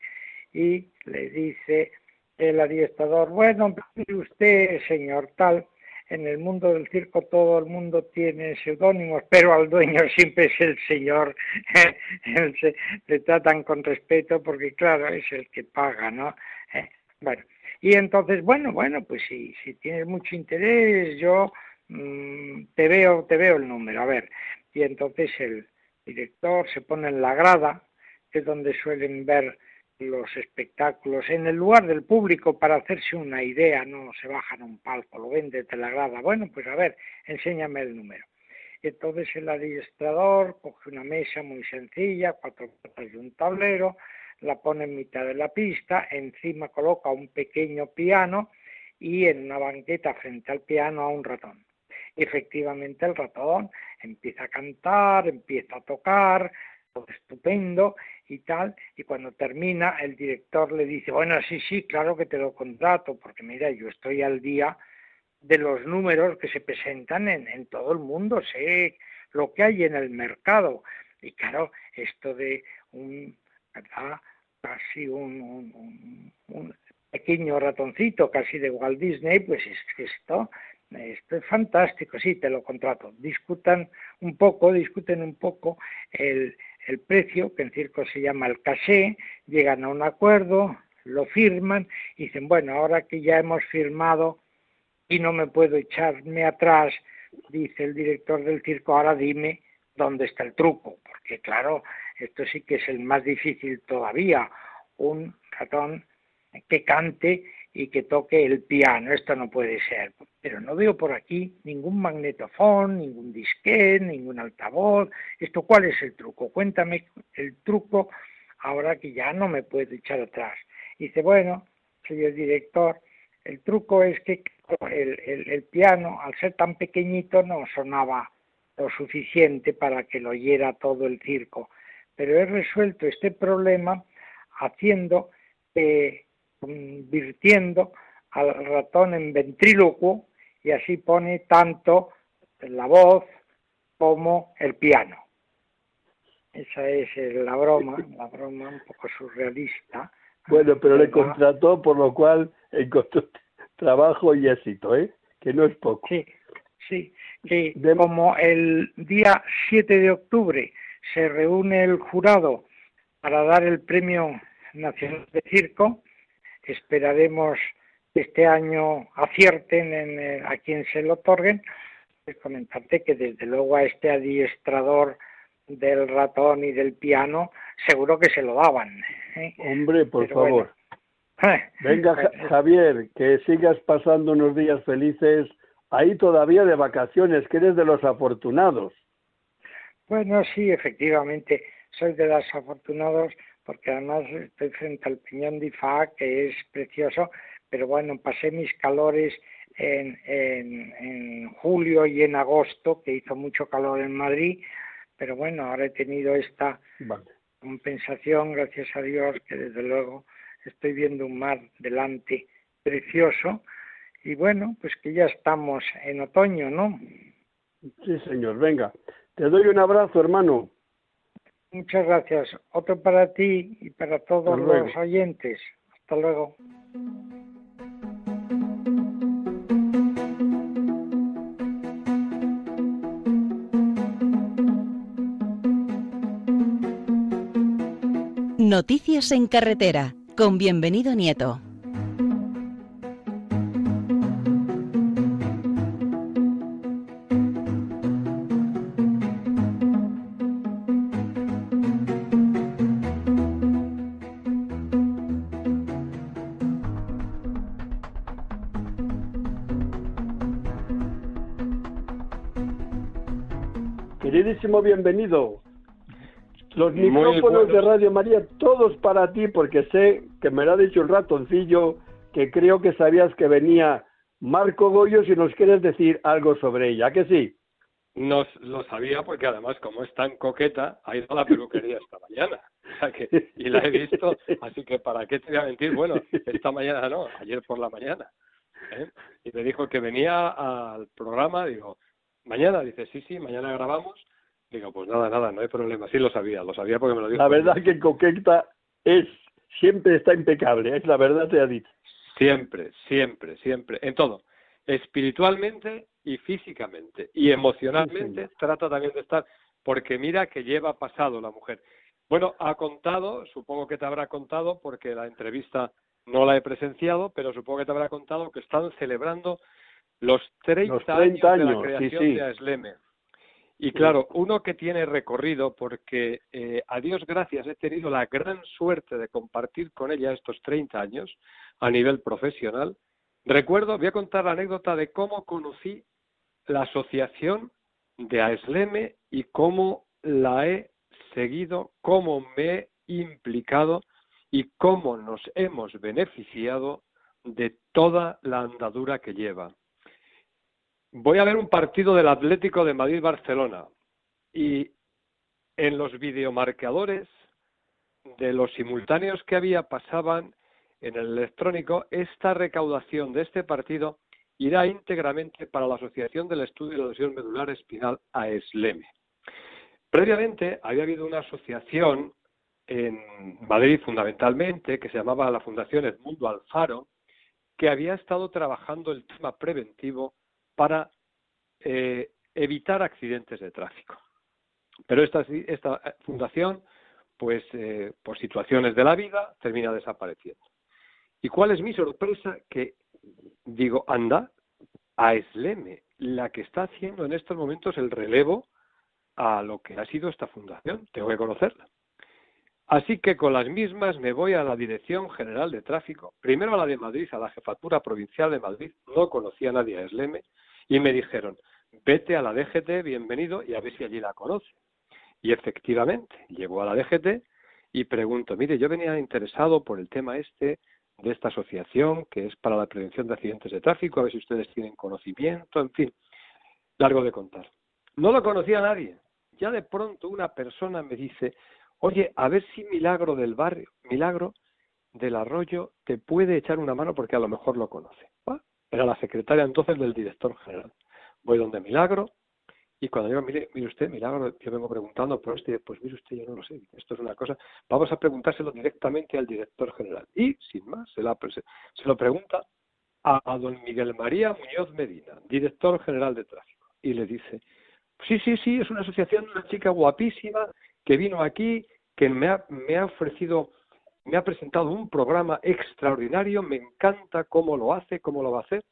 Y le dice el adiestrador, bueno, usted, señor tal, en el mundo del circo todo el mundo tiene seudónimos, pero al dueño siempre es el señor, le tratan con respeto porque claro, es el que paga, ¿no? Eh, bueno, Y entonces, bueno, bueno, pues si, si tienes mucho interés, yo mm, te veo, te veo el número, a ver. Y entonces el director se pone en la grada, que es donde suelen ver los espectáculos, en el lugar del público para hacerse una idea, no se bajan un palco, lo ven desde la grada. Bueno, pues a ver, enséñame el número. Entonces el adiestrador coge una mesa muy sencilla, cuatro patas y un tablero, la pone en mitad de la pista, encima coloca un pequeño piano y en una banqueta frente al piano a un ratón. efectivamente el ratón empieza a cantar, empieza a tocar, estupendo y tal, y cuando termina el director le dice, bueno, sí, sí, claro que te lo contrato, porque mira, yo estoy al día de los números que se presentan en, en todo el mundo, sé lo que hay en el mercado. Y claro, esto de un, casi un, un, pequeño ratoncito, casi de Walt Disney, pues es, esto, esto es fantástico, sí, te lo contrato. Discutan un poco, discuten un poco el, el precio, que en circo se llama el caché, llegan a un acuerdo, lo firman y dicen, bueno, ahora que ya hemos firmado y no me puedo echarme atrás, dice el director del circo, ahora dime dónde está el truco, porque claro, esto sí que es el más difícil todavía, un ratón que cante y que toque el piano, esto no puede ser, pero no veo por aquí ningún magnetofón, ningún disquete, ningún altavoz, esto cuál es el truco, cuéntame el truco ahora que ya no me puedo echar atrás. dice, bueno, señor director, el truco es que el, piano, al ser tan pequeñito, no sonaba lo suficiente para que lo oyera todo el circo. Pero he resuelto este problema haciendo, eh, convirtiendo al ratón en ventrílocuo y así pone tanto la voz como el piano. Esa es la broma, la broma un poco surrealista. Bueno, pero le contrató, por lo cual encontró trabajo y éxito, ¿eh? Que no es poco. Sí, sí. Que como el día 7 de octubre se reúne el jurado para dar el Premio Nacional de Circo, esperaremos que este año acierten en, a quien se lo otorguen. Pues comentarte que desde luego a este adiestrador del ratón y del piano seguro que se lo daban. ¿eh? Hombre, por favor. Venga, Javier, que sigas pasando unos días felices ahí todavía de vacaciones, que eres de los afortunados. Bueno, sí, efectivamente, soy de los afortunados porque además estoy frente al Piñón de Ifá, que es precioso, pero bueno, pasé mis calores en, en, julio y en agosto, que hizo mucho calor en Madrid, pero bueno, ahora he tenido esta compensación, gracias a Dios, que desde luego estoy viendo un mar delante precioso y bueno, pues que ya estamos en otoño, ¿no? Sí, señor, venga. Te doy un abrazo, hermano. Muchas gracias. Otro para ti y para todos los oyentes. Hasta luego. Noticias en carretera con bienvenido Nieto. Queridísimo bienvenido, los micrófonos de Radio María, todos para ti, porque sé que me lo ha dicho el ratoncillo, que creo que sabías que venía Marco Goyo, si nos quieres decir algo sobre ella, que sí? Nos lo sabía porque además, como es tan coqueta, ha ido a la peluquería esta mañana. y la he visto, así que ¿para qué te voy a mentir? Bueno, esta mañana no, ayer por la mañana. ¿eh? Y me dijo que venía al programa, digo, mañana, dice, sí, sí, mañana grabamos Digo, pues nada, nada, no hay problema. Sí lo sabía, lo sabía porque me lo dijo. La verdad que Coqueta es, siempre está impecable, es la verdad te ha dicho. Siempre, siempre, siempre, en todo. Espiritualmente y físicamente. Y emocionalmente trata también de estar, porque mira que lleva pasado la mujer. Bueno, ha contado, supongo que te habrá contado, porque la entrevista no la he presenciado, pero supongo que te habrá contado que están celebrando los 30, Los 30 años, de la años, sí, creación sí. de Asleme. Y claro, uno que tiene recorrido, porque eh, a Dios gracias he tenido la gran suerte de compartir con ella estos 30 años a nivel profesional. Recuerdo, voy a contar la anécdota de cómo conocí la asociación de Asleme y cómo la he seguido, cómo me he implicado y cómo nos hemos beneficiado de toda la andadura que lleva. Voy a ver un partido del Atlético de Madrid-Barcelona y en los videomarcadores de los simultáneos que había pasaban en el electrónico, esta recaudación de este partido irá íntegramente para la Asociación del Estudio de la Lesión Medular Espinal AESLEME. Previamente había habido una asociación en Madrid fundamentalmente que se llamaba la Fundación Edmundo Alfaro, que había estado trabajando el tema preventivo para eh, evitar accidentes de tráfico. Pero esta, fundación, pues eh, por situaciones de la vida, termina desapareciendo. ¿Y cuál es mi sorpresa? Que digo, anda, a Esleme, la que está haciendo en estos momentos el relevo a lo que ha sido esta fundación. Tengo que conocerla. Así que con las mismas me voy a la Dirección General de Tráfico, primero a la de Madrid, a la Jefatura Provincial de Madrid, no conocía a nadie a Esleme, y me dijeron, vete a la DGT, bienvenido, y a ver si allí la conoce. Y efectivamente, llego a la DGT y pregunto, mire, yo venía interesado por el tema este de esta asociación que es para la prevención de accidentes de tráfico, a ver si ustedes tienen conocimiento, en fin, largo de contar. No lo conocía nadie. Ya de pronto una persona me dice, oye, a ver si Milagro del barrio, Milagro del arroyo, te puede echar una mano porque a lo mejor lo conoce. Era la secretaria entonces del director general. Voy donde Milagro y cuando digo, mire, mire usted, Milagro, yo vengo preguntando por este, pues mire usted, yo no lo sé, esto es una cosa, vamos a preguntárselo directamente al director general. Y, sin más, se, la, se, lo pregunta a, a don Miguel María Muñoz Medina, director general de tráfico, y le dice, sí, sí, sí, es una asociación una chica guapísima que vino aquí, que me ha, me ha ofrecido, me ha presentado un programa extraordinario, me encanta cómo lo hace, cómo lo va a hacer.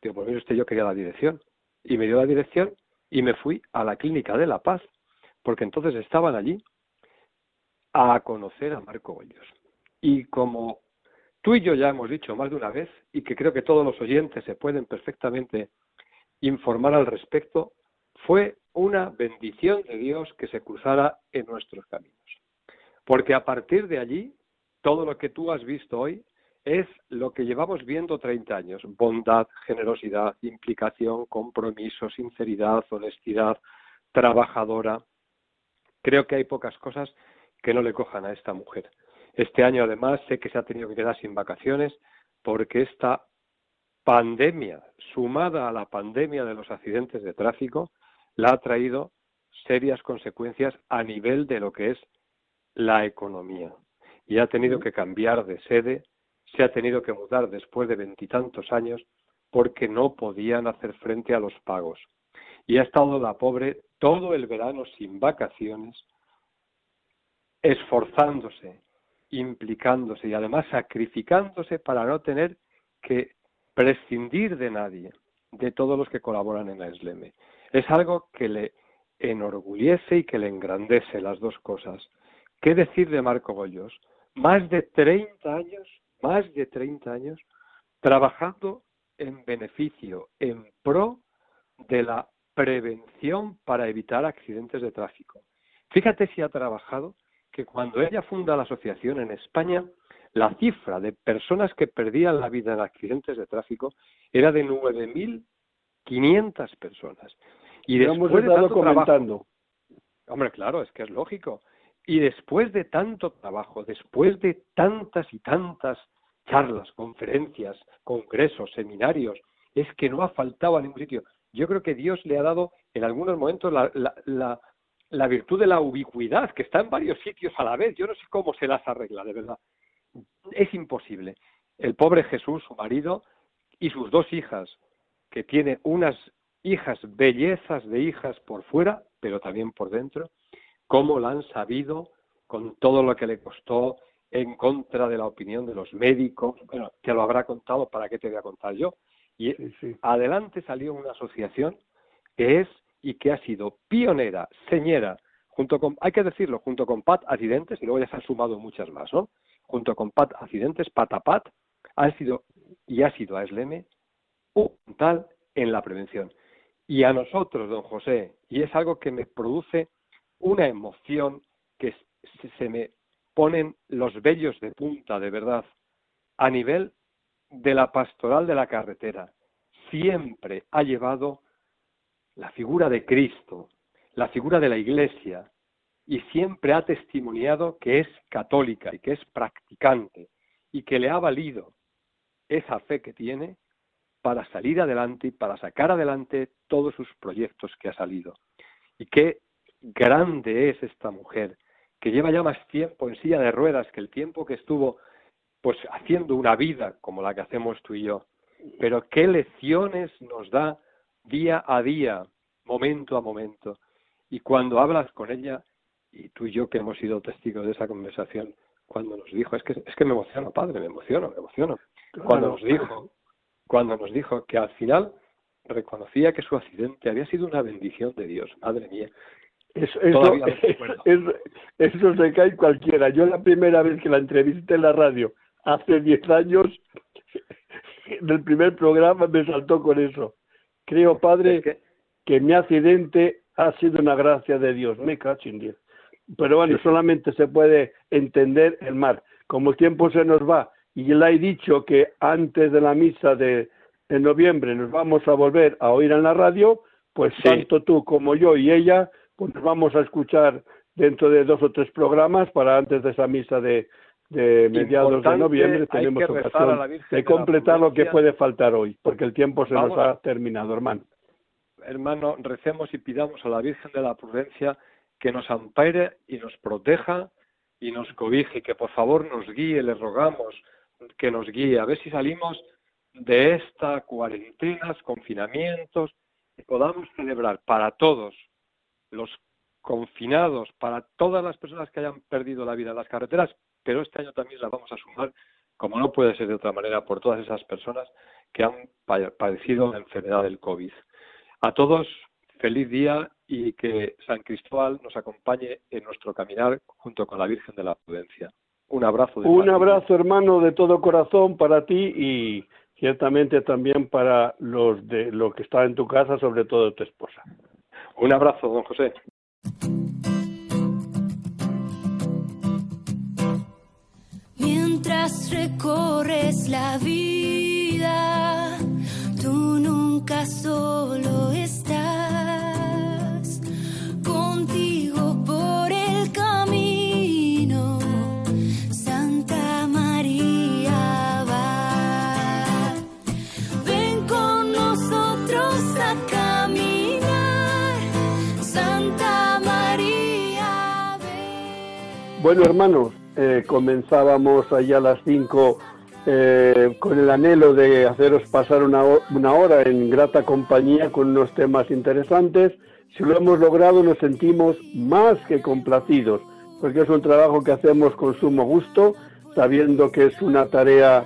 Digo, pues mire usted, yo quería la dirección. Y me dio la dirección y me fui a la clínica de La Paz, porque entonces estaban allí a conocer a Marco Bollos. Y como tú y yo ya hemos dicho más de una vez, y que creo que todos los oyentes se pueden perfectamente informar al respecto, fue una bendición de Dios que se cruzara en nuestros caminos. Porque a partir de allí, todo lo que tú has visto hoy es lo que llevamos viendo 30 años. Bondad, generosidad, implicación, compromiso, sinceridad, honestidad, trabajadora. Creo que hay pocas cosas que no le cojan a esta mujer. Este año, además, sé que se ha tenido que quedar sin vacaciones porque esta pandemia, sumada a la pandemia de los accidentes de tráfico, la ha traído serias consecuencias a nivel de lo que es la economía. Y ha tenido que cambiar de sede, se ha tenido que mudar después de veintitantos años porque no podían hacer frente a los pagos. Y ha estado la pobre todo el verano sin vacaciones, esforzándose, implicándose y además sacrificándose para no tener que prescindir de nadie, de todos los que colaboran en la SLM. Es algo que le enorgullece y que le engrandece las dos cosas. ¿Qué decir de Marco Bollos? Más de 30 años, más de 30 años, trabajando en beneficio, en pro de la prevención para evitar accidentes de tráfico. Fíjate si ha trabajado que cuando ella funda la asociación en España, la cifra de personas que perdían la vida en accidentes de tráfico era de 9.500 personas. Y después de trabajo, comentando. Hombre, claro, es que es lógico. Y después de tanto trabajo, después de tantas y tantas charlas, conferencias, congresos, seminarios, es que no ha faltado a ningún sitio. Yo creo que Dios le ha dado en algunos momentos la, la, la, la virtud de la ubicuidad, que está en varios sitios a la vez. Yo no sé cómo se las arregla, de verdad. Es imposible. El pobre Jesús, su marido, y sus dos hijas, que tiene unas hijas, bellezas de hijas por fuera, pero también por dentro, cómo la han sabido con todo lo que le costó en contra de la opinión de los médicos. Bueno, te lo habrá contado, ¿para qué te voy a contar yo? Y adelante salió una asociación que es y que ha sido pionera, señera, junto con, hay que decirlo, junto con Pat Accidentes, y luego ya se han sumado muchas más, ¿no? Junto con Pat Accidentes, Pat a Pat, han sido y ha sido a SLM un tal en la prevención. Y a nosotros, don José, y es algo que me produce una emoción que se me ponen los vellos de punta, de verdad, a nivel de la pastoral de la carretera. Siempre ha llevado la figura de Cristo, la figura de la Iglesia, y siempre ha testimoniado que es católica y que es practicante y que le ha valido esa fe que tiene para salir adelante y para sacar adelante todos sus proyectos que ha salido. Y qué grande es esta mujer, que lleva ya más tiempo en silla de ruedas que el tiempo que estuvo pues haciendo una vida como la que hacemos tú y yo. Pero qué lecciones nos da día a día, momento a momento. Y cuando hablas con ella, y tú y yo que hemos sido testigos de esa conversación, cuando nos dijo, es que, es que me emociono, padre, me emociono, me emociono. Cuando nos dijo, cuando nos dijo que al final reconocía que su accidente había sido una bendición de Dios, madre mía. Eso, eso, se cae cualquiera. Yo la primera vez que la entrevisté en la radio, hace 10 años, en el primer programa me saltó con eso. Creo, padre, que... mi accidente ha sido una gracia de Dios. Me cacho en Dios. Pero bueno, solamente se puede entender el mar. Como el tiempo se nos va y le he dicho que antes de la misa de, noviembre nos vamos a volver a oír en la radio, pues tanto tú como yo y ella, pues nos vamos a escuchar dentro de dos o tres programas para antes de esa misa de, de mediados de noviembre tenemos ocasión de completar lo que puede faltar hoy, porque el tiempo se nos ha terminado, hermano. Hermano, recemos y pidamos a la Virgen de la Prudencia que nos ampare y nos proteja y nos cobije, que por favor nos guíe, le rogamos que nos guíe, a ver si salimos de esta cuarentena, confinamientos, y podamos celebrar para todos los confinados, para todas las personas que hayan perdido la vida en las carreteras, pero este año también la vamos a sumar, como no puede ser de otra manera, por todas esas personas que han padecido la enfermedad del COVID. A todos, feliz día y que San Cristóbal nos acompañe en nuestro caminar junto con la Virgen de la Prudencia. Un abrazo. De Un abrazo, hermano, de todo corazón para ti y ciertamente también para los de lo que está en tu casa, sobre todo tu esposa. Un abrazo, don José. Mientras recorres la vida, tú nunca solo estás Bueno, hermanos, eh, comenzábamos allá a las 5 eh, con el anhelo de haceros pasar una, hora en grata compañía con unos temas interesantes. Si lo hemos logrado nos sentimos más que complacidos, porque es un trabajo que hacemos con sumo gusto, sabiendo que es una tarea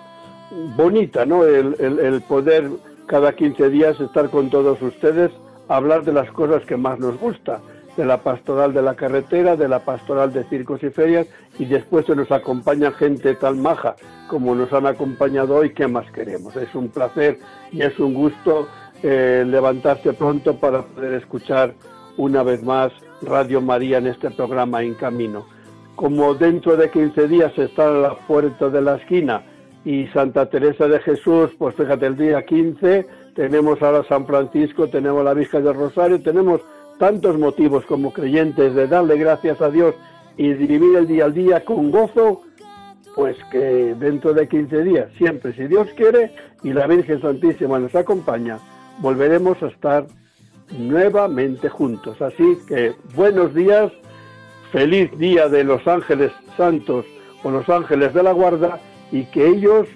bonita, ¿no? El, el poder cada 15 días estar con todos ustedes, hablar de las cosas que más nos gusta de la pastoral de la carretera, de la pastoral de circos y ferias, y después se nos acompaña gente tan maja como nos han acompañado hoy, ¿qué más queremos? Es un placer y es un gusto eh, levantarse pronto para poder escuchar una vez más Radio María en este programa En Camino. Como dentro de 15 días está la puerta de la esquina y Santa Teresa de Jesús, pues fíjate, el día 15 tenemos ahora San Francisco, tenemos la Virgen del Rosario, tenemos tantos motivos como creyentes de darle gracias a Dios y vivir el día al día con gozo, pues que dentro de 15 días, siempre si Dios quiere y la Virgen Santísima nos acompaña, volveremos a estar nuevamente juntos. Así que buenos días, feliz día de los ángeles santos o los ángeles de la guarda y que ellos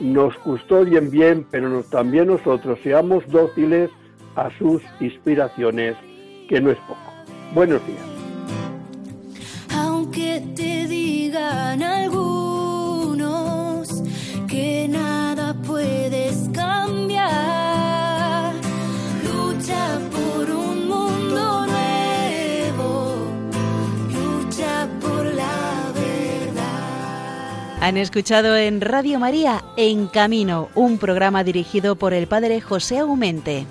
nos custodien bien, pero también nosotros seamos dóciles a sus inspiraciones que no es poco. Buenos días. Aunque te digan algunos que nada puedes cambiar, lucha por un mundo nuevo, lucha por la verdad. Han escuchado en Radio María En Camino, un programa dirigido por el padre José Aumente.